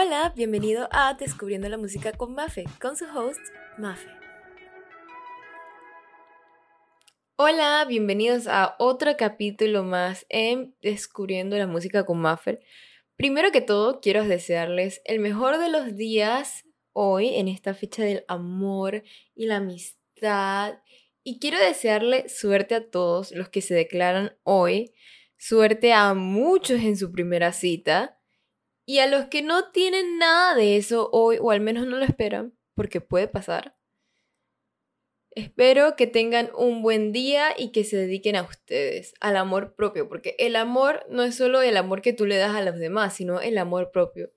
Hola, bienvenido a Descubriendo la Música con Mafe, con su host, Mafe. Hola, bienvenidos a otro capítulo más en Descubriendo la Música con Mafe. Primero que todo, quiero desearles el mejor de los días hoy, en esta fecha del amor y la amistad. Y quiero desearle suerte a todos los que se declaran hoy, suerte a muchos en su primera cita y a los que no tienen nada de eso hoy, o al menos no lo esperan, porque puede pasar, espero que tengan un buen día y que se dediquen a ustedes, al amor propio, porque el amor no es solo el amor que tú le das a los demás, sino el amor propio.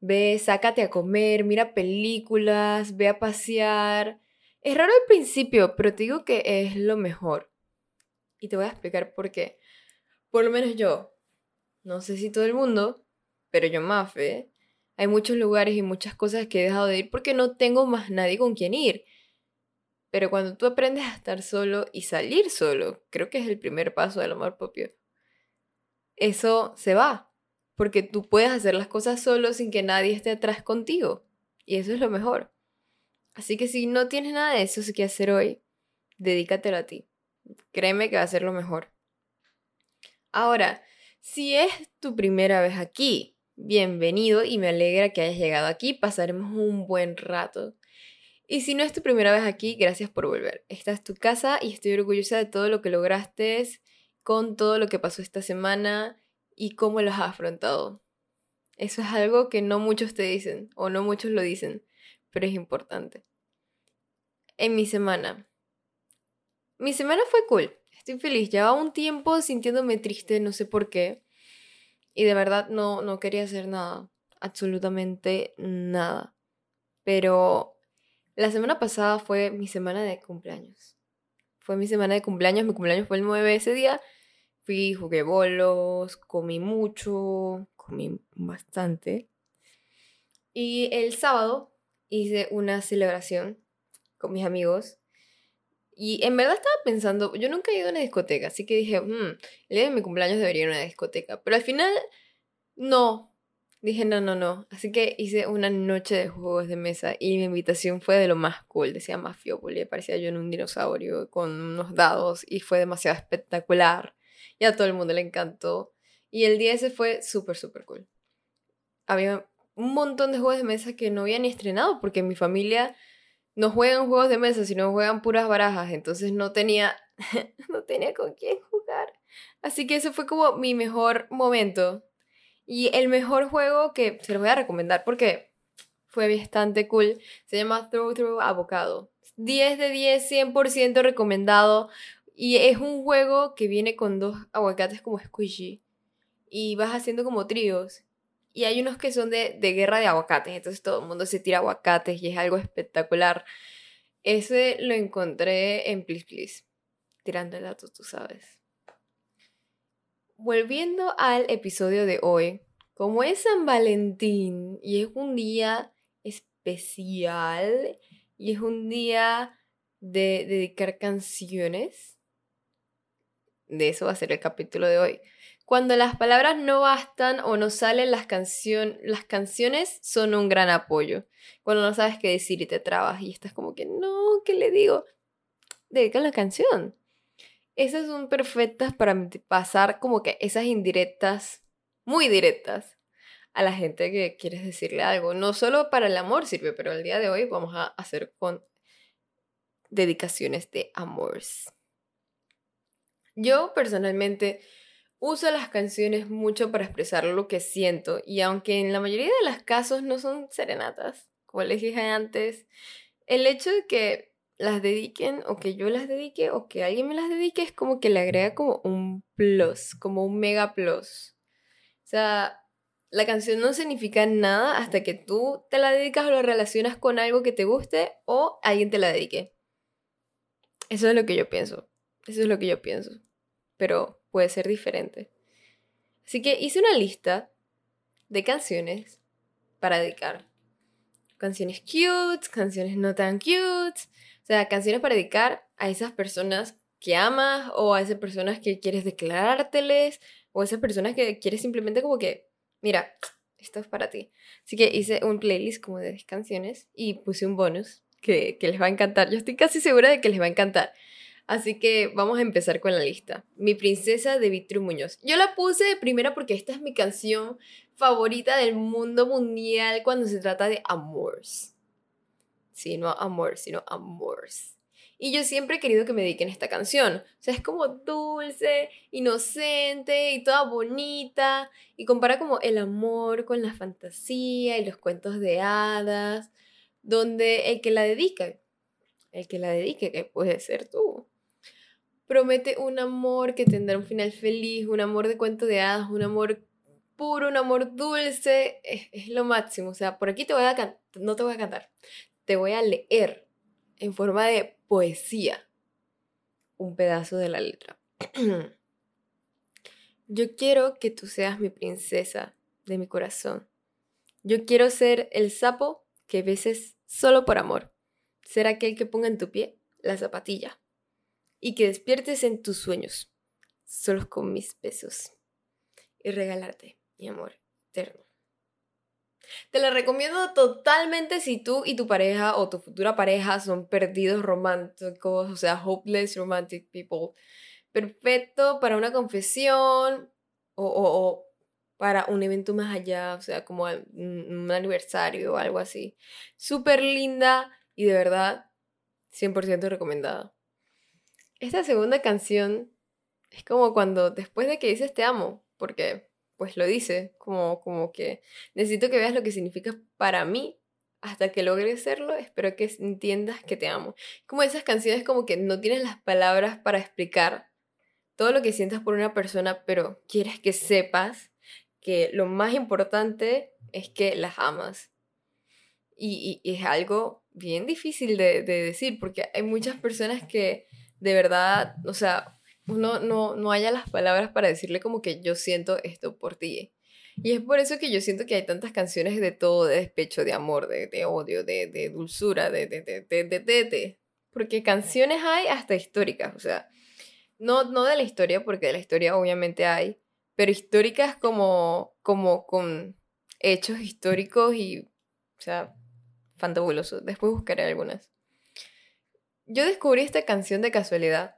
Ve, sácate a comer, mira películas, ve a pasear. Es raro al principio, pero te digo que es lo mejor. Y te voy a explicar por qué. Por lo menos yo. No sé si todo el mundo, pero yo Mafe, hay muchos lugares y muchas cosas que he dejado de ir porque no tengo más nadie con quien ir. Pero cuando tú aprendes a estar solo y salir solo, creo que es el primer paso del amor propio. Eso se va, porque tú puedes hacer las cosas solo sin que nadie esté atrás contigo. Y eso es lo mejor. Así que si no tienes nada de eso que hacer hoy, dedícatelo a ti. Créeme que va a ser lo mejor. Ahora, si es tu primera vez aquí, bienvenido y me alegra que hayas llegado aquí. Pasaremos un buen rato. Y si no es tu primera vez aquí, gracias por volver. Esta es tu casa y estoy orgullosa de todo lo que lograste, con todo lo que pasó esta semana y cómo lo has afrontado. Eso es algo que no muchos te dicen o no muchos lo dicen, pero es importante. En mi semana. Mi semana fue cool. Estoy feliz. Llevaba un tiempo sintiéndome triste, no sé por qué. Y de verdad no, no quería hacer nada, absolutamente nada. Pero la semana pasada fue mi semana de cumpleaños. Fue mi semana de cumpleaños, mi cumpleaños fue el 9 ese día. Fui, jugué bolos, comí mucho, comí bastante. Y el sábado hice una celebración con mis amigos y en verdad estaba pensando, yo nunca he ido a una discoteca, así que dije, mmm, el día de mi cumpleaños debería ir a una discoteca. Pero al final, no. Dije, no, no, no. Así que hice una noche de juegos de mesa y mi invitación fue de lo más cool. Decía Mafiópolis, parecía yo en un dinosaurio con unos dados y fue demasiado espectacular. Y a todo el mundo le encantó. Y el día ese fue súper, súper cool. Había un montón de juegos de mesa que no había ni estrenado porque mi familia no juegan juegos de mesa, sino juegan puras barajas, entonces no tenía, no tenía con quién jugar. Así que ese fue como mi mejor momento. Y el mejor juego que se los voy a recomendar porque fue bastante cool, se llama Throw Throw Avocado. 10 de 10, 100% recomendado. Y es un juego que viene con dos aguacates como squishy. Y vas haciendo como tríos. Y hay unos que son de, guerra de aguacates, entonces todo el mundo se tira aguacates y es algo espectacular. Ese lo encontré en Please Please, tirando el dato, tú sabes. Volviendo al episodio de hoy, como es San Valentín y es un día especial y es un día de dedicar canciones, de eso va a ser el capítulo de hoy. Cuando las palabras no bastan o no salen, las, las canciones son un gran apoyo. Cuando no sabes qué decir y te trabas y estás como que, no, ¿qué le digo? Dedica la canción. Esas son perfectas para pasar como que esas indirectas, muy directas, a la gente que quieres decirle algo. No solo para el amor sirve, pero el día de hoy vamos a hacer con dedicaciones de amores. Yo personalmente Uso las canciones mucho para expresar lo que siento y aunque en la mayoría de los casos no son serenatas, como les dije antes, el hecho de que las dediquen o que yo las dedique o que alguien me las dedique es como que le agrega como un plus, como un mega plus. O sea, la canción no significa nada hasta que tú te la dedicas o lo relacionas con algo que te guste o alguien te la dedique. Eso es lo que yo pienso. Eso es lo que yo pienso. Pero puede ser diferente. Así que hice una lista de canciones para dedicar. Canciones cute, canciones no tan cute. O sea, canciones para dedicar a esas personas que amas o a esas personas que quieres declarárteles o a esas personas que quieres simplemente como que, mira, esto es para ti. Así que hice un playlist como de 10 canciones y puse un bonus que, que les va a encantar. Yo estoy casi segura de que les va a encantar. Así que vamos a empezar con la lista. Mi princesa de Vitru Muñoz. Yo la puse de primera porque esta es mi canción favorita del mundo mundial cuando se trata de amores. Sí, no amor, sino amores. Y yo siempre he querido que me dediquen esta canción. O sea, es como dulce, inocente y toda bonita. Y compara como el amor con la fantasía y los cuentos de hadas. Donde el que la dedica, el que la dedique, que puede ser tú, promete un amor que tendrá un final feliz, un amor de cuento de hadas, un amor puro, un amor dulce. Es, lo máximo. O sea, por aquí te voy a no te voy a cantar, te voy a leer en forma de poesía un pedazo de la letra. Yo quiero que tú seas mi princesa de mi corazón. Yo quiero ser el sapo que beses solo por amor. Ser aquel que ponga en tu pie la zapatilla. Y que despiertes en tus sueños, solo con mis besos. Y regalarte mi amor eterno. Te la recomiendo totalmente si tú y tu pareja o tu futura pareja son perdidos románticos, o sea, hopeless romantic people. Perfecto para una confesión o, para un evento más allá, o sea, como un aniversario o algo así. Súper linda y de verdad 100% recomendada. Esta segunda canción es como cuando después de que dices te amo, porque pues lo dice, como, como que necesito que veas lo que significa para mí hasta que logres serlo, espero que entiendas que te amo. Como esas canciones como que no tienes las palabras para explicar todo lo que sientas por una persona, pero quieres que sepas que lo más importante es que las amas. Y, y, es algo bien difícil de, de decir, porque hay muchas personas que de verdad, o sea, uno no, no haya las palabras para decirle como que yo siento esto por ti. Y es por eso que yo siento que hay tantas canciones de todo, de despecho, de amor, de, de odio, de, de, dulzura, de, de, de, de, de, Porque canciones hay hasta históricas, o sea, no, no de la historia, porque de la historia obviamente hay, pero históricas como, como con hechos históricos y, o sea, fantabulosos. Después buscaré algunas. Yo descubrí esta canción de casualidad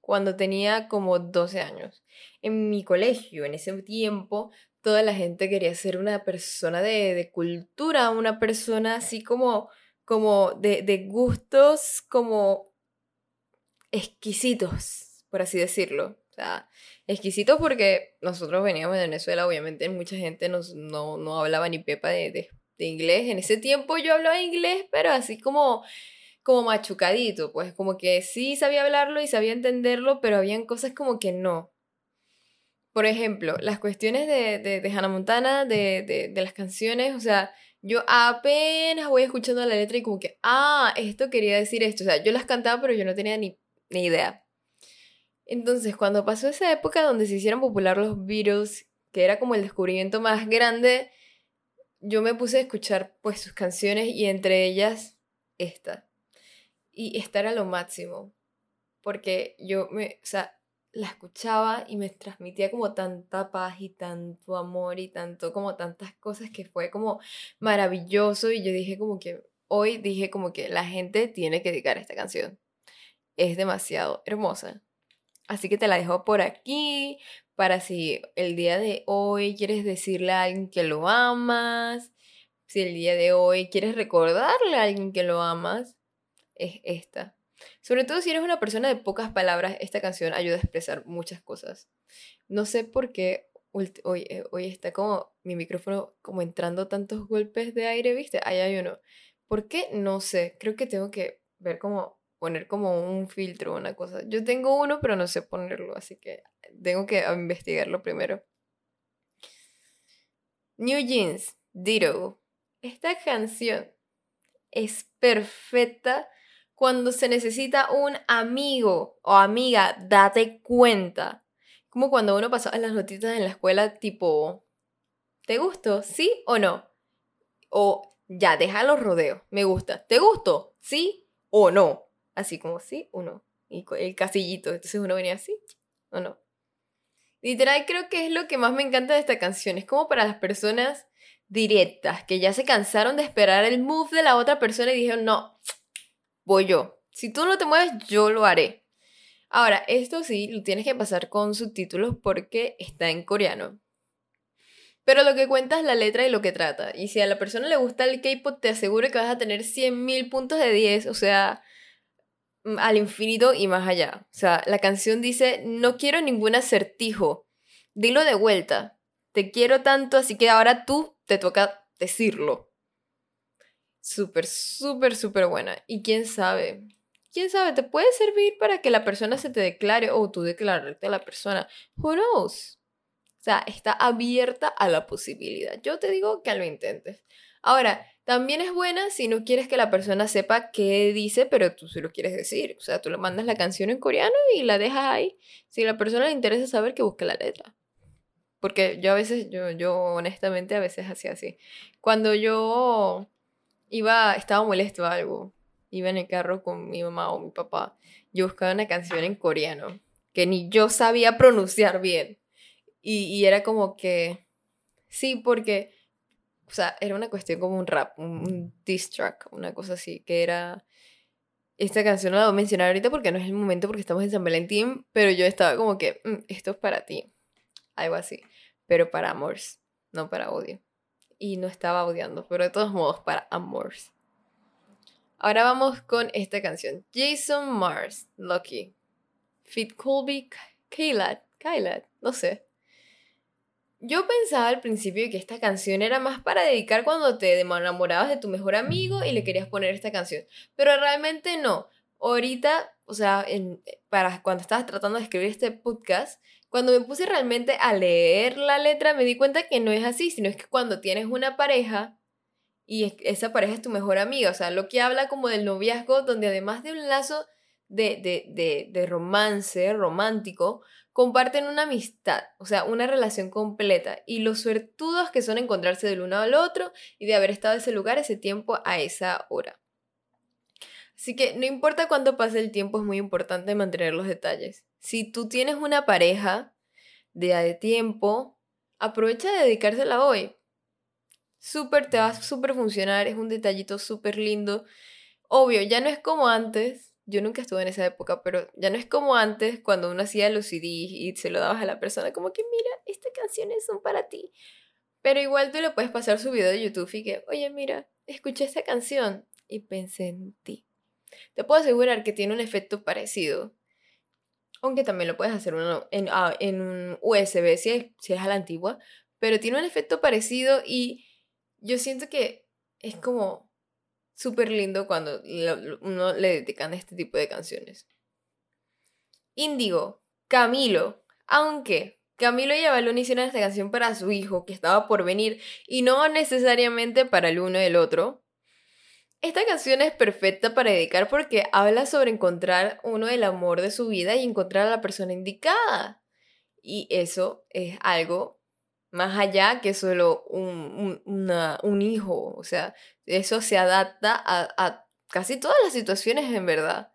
cuando tenía como 12 años. En mi colegio, en ese tiempo, toda la gente quería ser una persona de, cultura, una persona así como, como de, de gustos como exquisitos, por así decirlo. O sea, exquisitos porque nosotros veníamos de Venezuela, obviamente mucha gente nos, no, no hablaba ni pepa de, de, de inglés. En ese tiempo yo hablaba inglés, pero así como como machucadito, pues como que sí sabía hablarlo y sabía entenderlo, pero habían cosas como que no. Por ejemplo, las cuestiones de, de, Hannah Montana, de, de, de las canciones, o sea, yo apenas voy escuchando la letra y como que, ah, esto quería decir esto. O sea, yo las cantaba, pero yo no tenía ni, ni idea. Entonces, cuando pasó esa época donde se hicieron popular los Beatles, que era como el descubrimiento más grande, yo me puse a escuchar pues sus canciones y entre ellas esta y estar a lo máximo. Porque yo me, o sea, la escuchaba y me transmitía como tanta paz y tanto amor y tanto como tantas cosas que fue como maravilloso y yo dije como que hoy dije como que la gente tiene que dedicar esta canción. Es demasiado hermosa. Así que te la dejo por aquí para si el día de hoy quieres decirle a alguien que lo amas, si el día de hoy quieres recordarle a alguien que lo amas, es esta. Sobre todo si eres una persona de pocas palabras, esta canción ayuda a expresar muchas cosas. No sé por qué hoy, eh, hoy está como mi micrófono como entrando tantos golpes de aire, ¿viste? Ahí hay uno. ¿Por qué? No sé. Creo que tengo que ver cómo poner como un filtro una cosa. Yo tengo uno, pero no sé ponerlo, así que tengo que investigarlo primero. New Jeans, Ditto. Esta canción es perfecta cuando se necesita un amigo o amiga, date cuenta. Como cuando uno pasaba las notitas en la escuela tipo, ¿te gustó? ¿Sí o no? O ya, deja los rodeos, me gusta. ¿Te gustó? ¿Sí o no? Así como sí o no. Y el casillito, entonces uno venía así o no. Literal creo que es lo que más me encanta de esta canción. Es como para las personas directas, que ya se cansaron de esperar el move de la otra persona y dijeron, no, voy yo. Si tú no te mueves, yo lo haré. Ahora, esto sí, lo tienes que pasar con subtítulos porque está en coreano. Pero lo que cuenta es la letra y lo que trata. Y si a la persona le gusta el K-pop, te aseguro que vas a tener 100.000 puntos de 10, o sea, mm, al infinito y más allá. O sea, la canción dice, no quiero ningún acertijo. Dilo de vuelta. Te quiero tanto, así que ahora tú te toca decirlo. Súper, súper, súper buena. Y quién sabe, quién sabe, te puede servir para que la persona se te declare o tú declararte a la persona. Who knows? O sea, está abierta a la posibilidad. Yo te digo que lo intentes. Ahora, también es buena si no quieres que la persona sepa qué dice, pero tú sí lo quieres decir. O sea, tú le mandas la canción en coreano y la dejas ahí. Si a la persona le interesa saber, que busque la letra. Porque yo a veces, yo, yo honestamente a veces hacía así. Cuando yo iba, estaba molesto algo, iba en el carro con mi mamá o mi papá, yo buscaba una canción en coreano que ni yo sabía pronunciar bien. Y, era como que, sí, porque, o sea, era una cuestión como un rap, un, diss track, una cosa así, que era, esta canción no la voy a mencionar ahorita porque no es el momento porque estamos en San Valentín, pero yo estaba como que, mm, esto es para ti, algo así, pero para amores, no para odio. Y no estaba odiando, pero de todos modos para amores. Ahora vamos con esta canción. Jason Mars, Lucky. Fit Colby, Kayla, Kayla, no sé. Yo pensaba al principio que esta canción era más para dedicar cuando te enamorabas de tu mejor amigo y le querías poner esta canción, pero realmente no. Ahorita, o sea, para cuando estabas tratando de escribir este podcast, cuando me puse realmente a leer la letra me di cuenta que no es así, sino es que cuando tienes una pareja y esa pareja es tu mejor amiga, o sea, lo que habla como del noviazgo, donde además de un lazo de, de, de, de romance romántico, comparten una amistad, o sea, una relación completa, y los suertudos que son encontrarse del uno al otro y de haber estado en ese lugar, ese tiempo, a esa hora. Así que no importa cuánto pase el tiempo, es muy importante mantener los detalles. Si tú tienes una pareja de, de tiempo, aprovecha de dedicársela hoy. Súper, te va a súper funcionar, es un detallito súper lindo. Obvio, ya no es como antes, yo nunca estuve en esa época, pero ya no es como antes cuando uno hacía los CDs y se lo dabas a la persona, como que mira, estas canciones son para ti. Pero igual tú le puedes pasar su video de YouTube y que, oye, mira, escuché esta canción y pensé en ti. Te puedo asegurar que tiene un efecto parecido. Aunque también lo puedes hacer en, ah, en un USB si es, si es a la antigua. Pero tiene un efecto parecido y yo siento que es como súper lindo cuando uno le dedican este tipo de canciones. Índigo, Camilo, aunque Camilo y Avalon hicieron esta canción para su hijo que estaba por venir y no necesariamente para el uno y el otro. Esta canción es perfecta para dedicar porque habla sobre encontrar uno el amor de su vida y encontrar a la persona indicada. Y eso es algo más allá que solo un, un, hijo. O sea, eso se adapta a, a, casi todas las situaciones en verdad.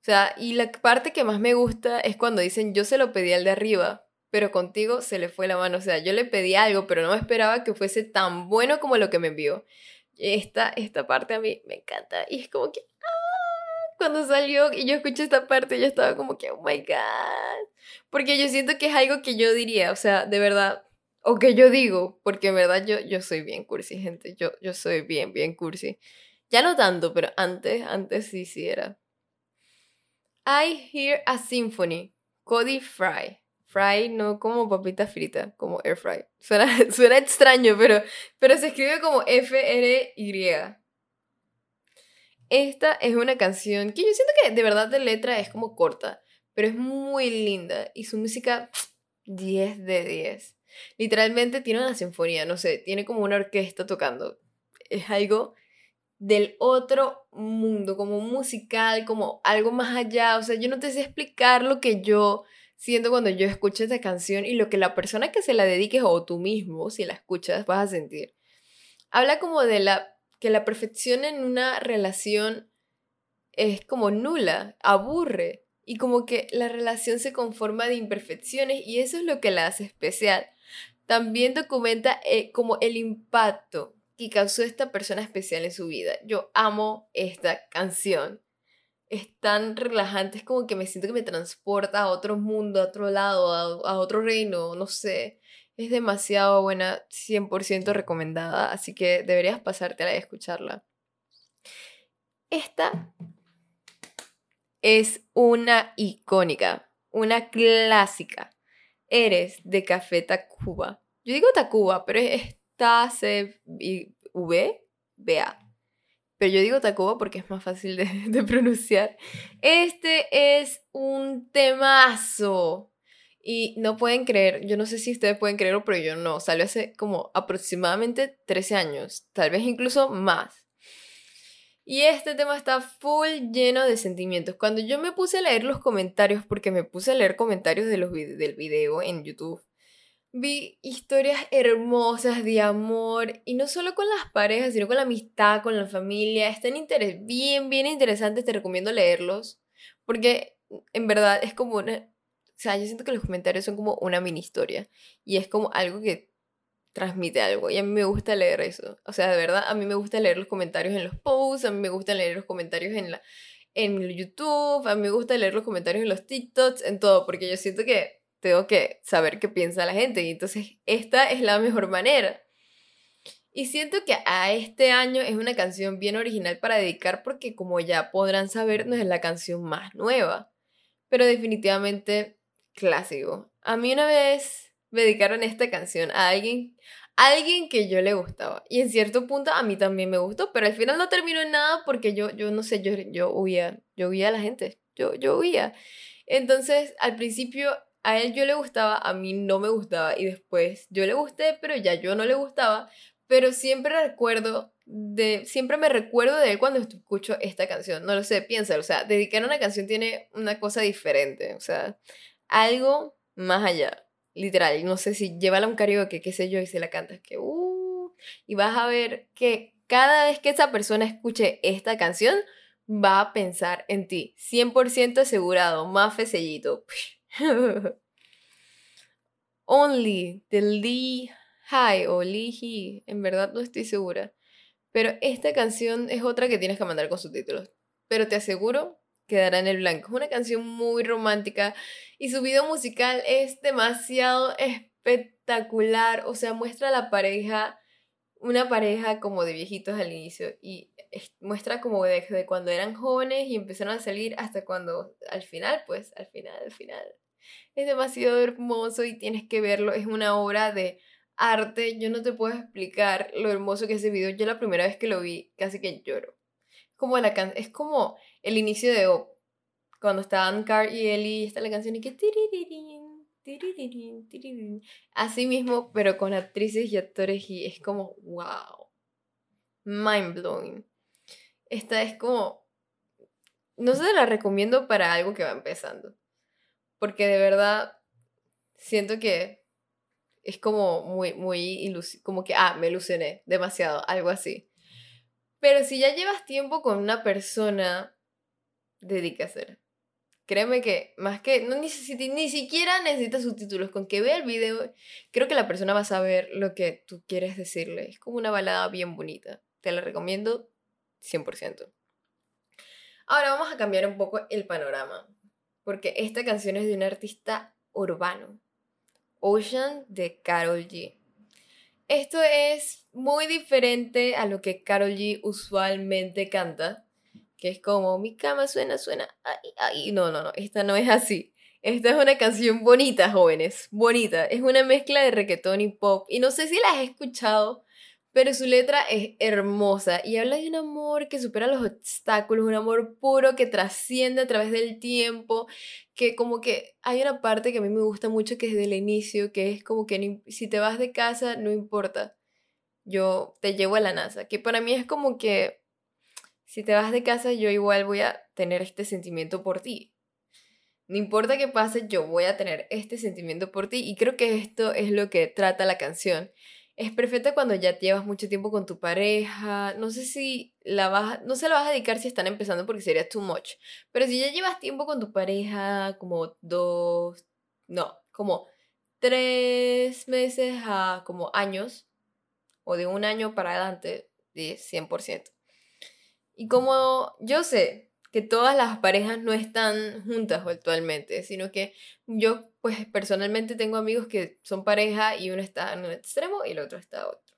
O sea, y la parte que más me gusta es cuando dicen yo se lo pedí al de arriba, pero contigo se le fue la mano. O sea, yo le pedí algo, pero no esperaba que fuese tan bueno como lo que me envió. Esta, esta parte a mí me encanta. Y es como que, ¡ah! Cuando salió y yo escuché esta parte, yo estaba como que, oh my god. Porque yo siento que es algo que yo diría, o sea, de verdad, o que yo digo, porque en verdad yo, yo soy bien cursi, gente. Yo, yo soy bien, bien cursi. Ya no tanto, pero antes, antes sí, sí era. I hear a symphony. Cody Fry. Fry no como papita frita, como air fry. Suena, suena extraño, pero, pero se escribe como F-R-Y. Esta es una canción que yo siento que de verdad de letra es como corta, pero es muy linda y su música 10 de 10. Literalmente tiene una sinfonía, no sé, tiene como una orquesta tocando. Es algo del otro mundo, como musical, como algo más allá. O sea, yo no te sé explicar lo que yo siento cuando yo escucho esta canción y lo que la persona que se la dedique o tú mismo, si la escuchas, vas a sentir. Habla como de la que la perfección en una relación es como nula, aburre y como que la relación se conforma de imperfecciones y eso es lo que la hace especial. también documenta eh, como el impacto que causó esta persona especial en su vida. Yo amo esta canción. Es tan relajante, es como que me siento que me transporta a otro mundo, a otro lado, a, a otro reino, no sé. Es demasiado buena, 100% recomendada, así que deberías pasarte a escucharla. Esta es una icónica, una clásica. Eres de Café Tacuba. Yo digo Tacuba, pero es C V B A. Pero yo digo Tacuba porque es más fácil de, pronunciar. Este es un temazo. Y no pueden creer, yo no sé si ustedes pueden creerlo, pero yo no. Salió hace como aproximadamente 13 años, tal vez incluso más. Y este tema está full lleno de sentimientos. Cuando yo me puse a leer los comentarios, porque me puse a leer comentarios de los del video en YouTube, vi historias hermosas de amor. Y no solo con las parejas, sino con la amistad, con la familia. Están interes bien, bien interesantes. Te recomiendo leerlos. Porque en verdad es como una... O sea, yo siento que los comentarios son como una mini historia. Y es como algo que transmite algo. Y a mí me gusta leer eso. O sea, de verdad, a mí me gusta leer los comentarios en los posts, a mí me gusta leer los comentarios en, la, en YouTube, a mí me gusta leer los comentarios en los TikToks, en todo, porque yo siento que tengo que saber qué piensa la gente. Y entonces, esta es la mejor manera. Y siento que a este año es una canción bien original para dedicar porque como ya podrán saber, no es la canción más nueva, pero definitivamente clásico. A mí una vez me dedicaron esta canción a alguien, alguien que yo le gustaba. Y en cierto punto a mí también me gustó, pero al final no terminó en nada porque yo, yo no sé, yo, yo huía, yo huía a la gente, yo, yo huía. Entonces, al principio a él yo le gustaba, a mí no me gustaba y después yo le gusté, pero ya yo no le gustaba, pero siempre recuerdo de siempre me recuerdo de él cuando escucho esta canción. No lo sé, piensa, o sea, dedicar una canción tiene una cosa diferente, o sea, algo más allá literal, no sé si llévala un karaoke, qué sé yo, y se la cantas, que uh, y vas a ver que cada vez que esa persona escuche esta canción, va a pensar en ti, 100% asegurado, más sellito. Only de Lee High o Lee Hee, en verdad no estoy segura. Pero esta canción es otra que tienes que mandar con subtítulos. Pero te aseguro quedará en el blanco. Es una canción muy romántica y su video musical es demasiado espectacular. O sea, muestra a la pareja, una pareja como de viejitos al inicio y muestra como desde cuando eran jóvenes y empezaron a salir hasta cuando al final, pues al final, al final. Es demasiado hermoso y tienes que verlo. Es una obra de arte. Yo no te puedo explicar lo hermoso que es ese video. Yo la primera vez que lo vi casi que lloro. Como la es como el inicio de O. Cuando estaban Car y Ellie, está la canción y que... Así mismo, pero con actrices y actores y es como, wow. Mind blowing. Esta es como... No se la recomiendo para algo que va empezando. Porque de verdad siento que es como muy, muy como que, ah, me ilusioné demasiado, algo así. Pero si ya llevas tiempo con una persona ser Créeme que más que no necesita, ni siquiera necesitas subtítulos, con que vea el video, creo que la persona va a saber lo que tú quieres decirle. Es como una balada bien bonita. Te la recomiendo 100%. Ahora vamos a cambiar un poco el panorama, porque esta canción es de un artista urbano, Ocean de Carol G. Esto es muy diferente a lo que Carol G usualmente canta que es como mi cama suena, suena, ay, ay. No, no, no, esta no es así. Esta es una canción bonita, jóvenes, bonita. Es una mezcla de reggaetón y pop. Y no sé si la has escuchado, pero su letra es hermosa y habla de un amor que supera los obstáculos, un amor puro que trasciende a través del tiempo, que como que hay una parte que a mí me gusta mucho que es del inicio, que es como que si te vas de casa, no importa, yo te llevo a la NASA, que para mí es como que si te vas de casa, yo igual voy a tener este sentimiento por ti. No importa qué pase, yo voy a tener este sentimiento por ti. Y creo que esto es lo que trata la canción. Es perfecta cuando ya llevas mucho tiempo con tu pareja. No sé si la vas, no se la vas a dedicar si están empezando porque sería too much. Pero si ya llevas tiempo con tu pareja, como dos, no, como tres meses a como años, o de un año para adelante, de 100%. Y como yo sé que todas las parejas no están juntas actualmente, sino que yo pues personalmente tengo amigos que son pareja y uno está en un extremo y el otro está en otro.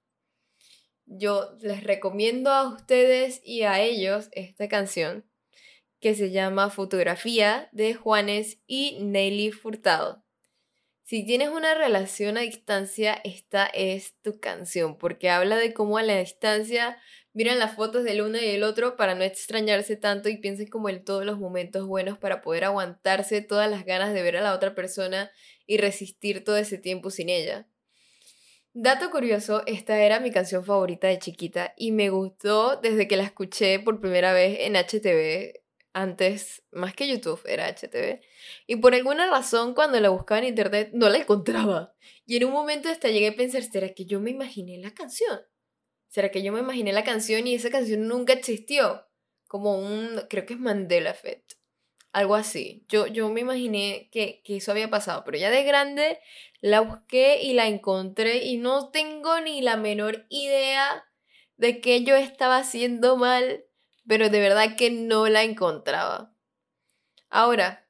Yo les recomiendo a ustedes y a ellos esta canción que se llama Fotografía de Juanes y Nelly Furtado. Si tienes una relación a distancia, esta es tu canción, porque habla de cómo a la distancia miran las fotos del uno y del otro para no extrañarse tanto y piensen como en todos los momentos buenos para poder aguantarse todas las ganas de ver a la otra persona y resistir todo ese tiempo sin ella. Dato curioso, esta era mi canción favorita de chiquita y me gustó desde que la escuché por primera vez en HTV antes, más que YouTube, era HTV. Y por alguna razón, cuando la buscaba en internet, no la encontraba. Y en un momento hasta llegué a pensar, ¿será que yo me imaginé la canción? ¿Será que yo me imaginé la canción y esa canción nunca existió? Como un, creo que es Mandela Effect. Algo así. Yo, yo me imaginé que, que eso había pasado, pero ya de grande la busqué y la encontré y no tengo ni la menor idea de que yo estaba haciendo mal pero de verdad que no la encontraba. Ahora,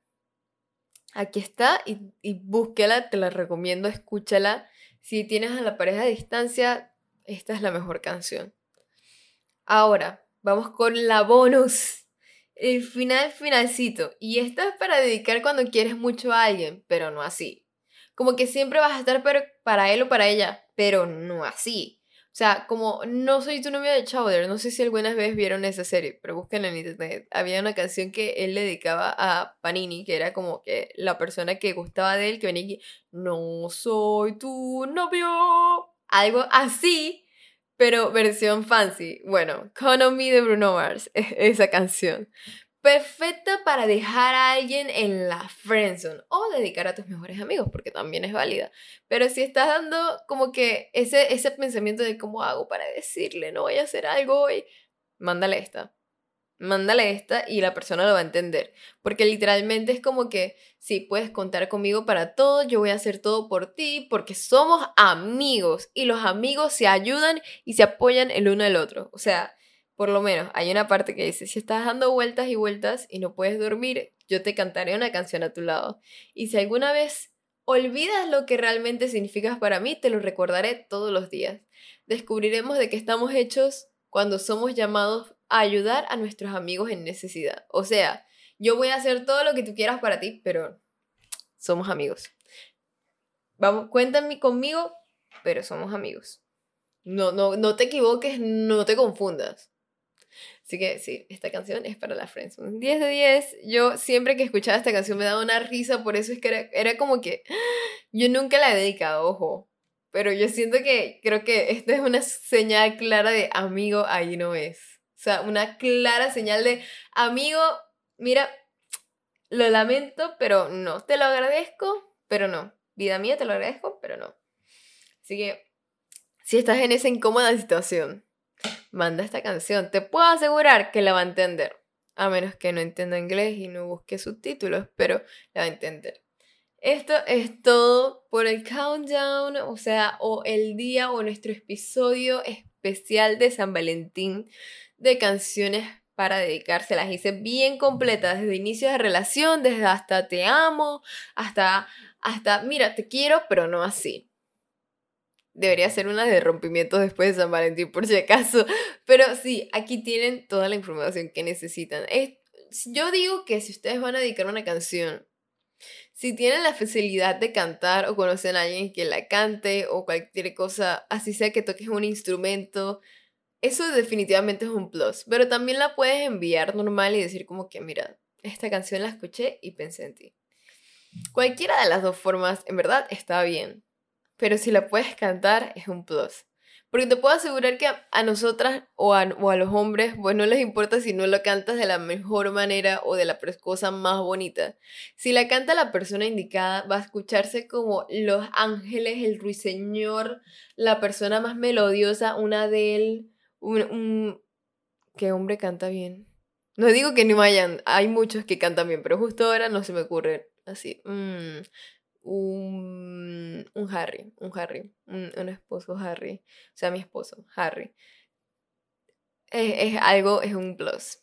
aquí está y, y búsquela, te la recomiendo, escúchala. Si tienes a la pareja a distancia, esta es la mejor canción. Ahora, vamos con la bonus. El final finalcito. Y esta es para dedicar cuando quieres mucho a alguien, pero no así. Como que siempre vas a estar para él o para ella, pero no así. O sea, como no soy tu novio de Chowder, no sé si algunas veces vieron esa serie, pero busquen en internet. Había una canción que él le dedicaba a Panini, que era como que la persona que gustaba de él, que venía aquí, no soy tu novio. Algo así, pero versión fancy. Bueno, Me de Bruno Mars, esa canción perfecta para dejar a alguien en la friendzone o dedicar a tus mejores amigos, porque también es válida. Pero si estás dando como que ese, ese pensamiento de cómo hago para decirle, no voy a hacer algo hoy, mándale esta. Mándale esta y la persona lo va a entender. Porque literalmente es como que, sí, puedes contar conmigo para todo, yo voy a hacer todo por ti, porque somos amigos y los amigos se ayudan y se apoyan el uno al otro. O sea, por lo menos hay una parte que dice, si estás dando vueltas y vueltas y no puedes dormir, yo te cantaré una canción a tu lado. Y si alguna vez olvidas lo que realmente significas para mí, te lo recordaré todos los días. Descubriremos de qué estamos hechos cuando somos llamados a ayudar a nuestros amigos en necesidad. O sea, yo voy a hacer todo lo que tú quieras para ti, pero somos amigos. Vamos, cuéntame conmigo, pero somos amigos. No, no, no te equivoques, no te confundas. Así que sí, esta canción es para la Friendzone. 10 de 10. Yo siempre que escuchaba esta canción me daba una risa, por eso es que era, como que yo nunca la he dedicado, ojo. Pero yo siento que creo que esta es una señal clara de amigo, ahí no es. O sea, una clara señal de amigo, mira, lo lamento, pero no. Te lo agradezco, pero no. Vida mía, te lo agradezco, pero no. Así que, si estás en esa incómoda situación, manda esta canción. Te puedo asegurar que la va a entender. A menos que no entienda inglés y no busque subtítulos, pero la va a entender. Esto es todo por el countdown, o sea, o el día o nuestro episodio especial de San Valentín de canciones para dedicarse. Las hice bien completas, desde inicio de relación, desde hasta te amo, hasta, hasta, mira, te quiero, pero no así. Debería ser una de rompimiento después de San Valentín, por si acaso. Pero sí, aquí tienen toda la información que necesitan. yo digo que si ustedes van a dedicar una canción, si tienen la facilidad de cantar o conocen a alguien que la cante o cualquier cosa, así sea que toques un instrumento, eso definitivamente es un plus. Pero también la puedes enviar normal y decir como que, mira, esta canción la escuché y pensé en ti. Cualquiera de las dos formas, en verdad, está bien pero si la puedes cantar es un plus. Porque te puedo asegurar que a, nosotras o a, los hombres, pues no les importa si no lo cantas de la mejor manera o de la cosa más bonita. Si la canta la persona indicada, va a escucharse como Los Ángeles, el Ruiseñor, la persona más melodiosa, una de él, un, un... ¿Qué hombre canta bien? No digo que no hayan, hay muchos que cantan bien, pero justo ahora no se me ocurre así. Mm, un, un Harry, un Harry, un, esposo Harry, o sea, mi esposo, Harry. Es, es algo, es un plus.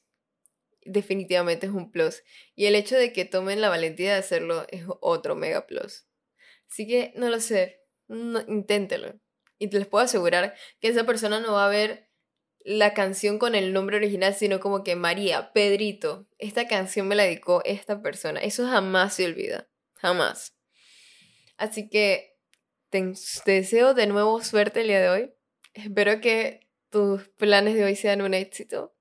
Definitivamente es un plus. Y el hecho de que tomen la valentía de hacerlo es otro mega plus. Así que no lo sé, no, inténtelo. Y te les puedo asegurar que esa persona no va a ver la canción con el nombre original, sino como que María, Pedrito, esta canción me la dedicó esta persona. Eso jamás se olvida, jamás. Así que te, deseo de nuevo suerte el día de hoy. Espero que tus planes de hoy sean un éxito.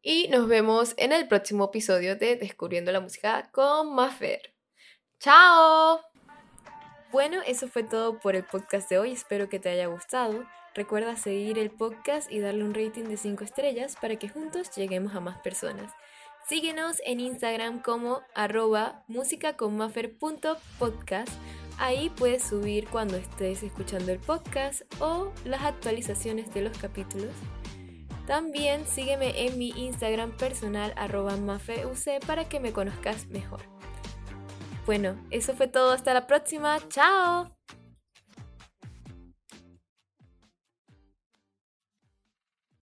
Y nos vemos en el próximo episodio de Descubriendo la Música con Maffer. ¡Chao! Bueno, eso fue todo por el podcast de hoy. Espero que te haya gustado. Recuerda seguir el podcast y darle un rating de 5 estrellas para que juntos lleguemos a más personas. Síguenos en Instagram como arroba musicaconmaffer.podcast Ahí puedes subir cuando estés escuchando el podcast o las actualizaciones de los capítulos. También sígueme en mi Instagram personal arroba mafeuc para que me conozcas mejor. Bueno, eso fue todo. Hasta la próxima. ¡Chao!